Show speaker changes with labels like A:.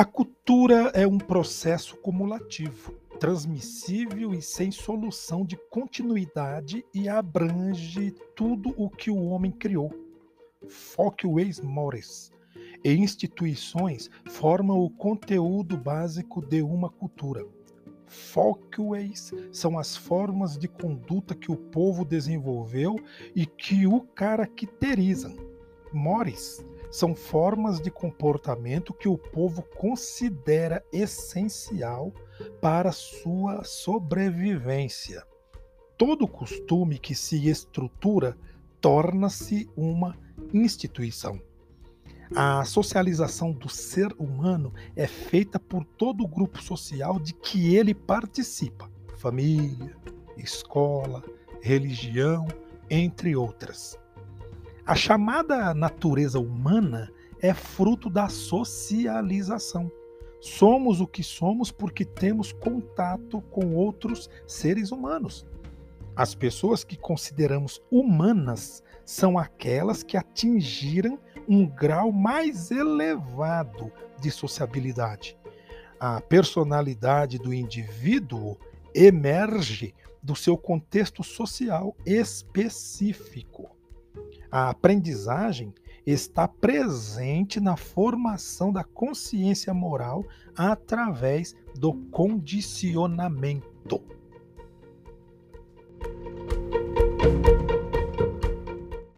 A: A cultura é um processo cumulativo, transmissível e sem solução de continuidade e abrange tudo o que o homem criou. Folkways mores e instituições formam o conteúdo básico de uma cultura. Folkways são as formas de conduta que o povo desenvolveu e que o caracterizam. Mores são formas de comportamento que o povo considera essencial para sua sobrevivência. Todo costume que se estrutura torna-se uma instituição. A socialização do ser humano é feita por todo o grupo social de que ele participa família, escola, religião, entre outras. A chamada natureza humana é fruto da socialização. Somos o que somos porque temos contato com outros seres humanos. As pessoas que consideramos humanas são aquelas que atingiram um grau mais elevado de sociabilidade. A personalidade do indivíduo emerge do seu contexto social específico. A aprendizagem está presente na formação da consciência moral através do condicionamento.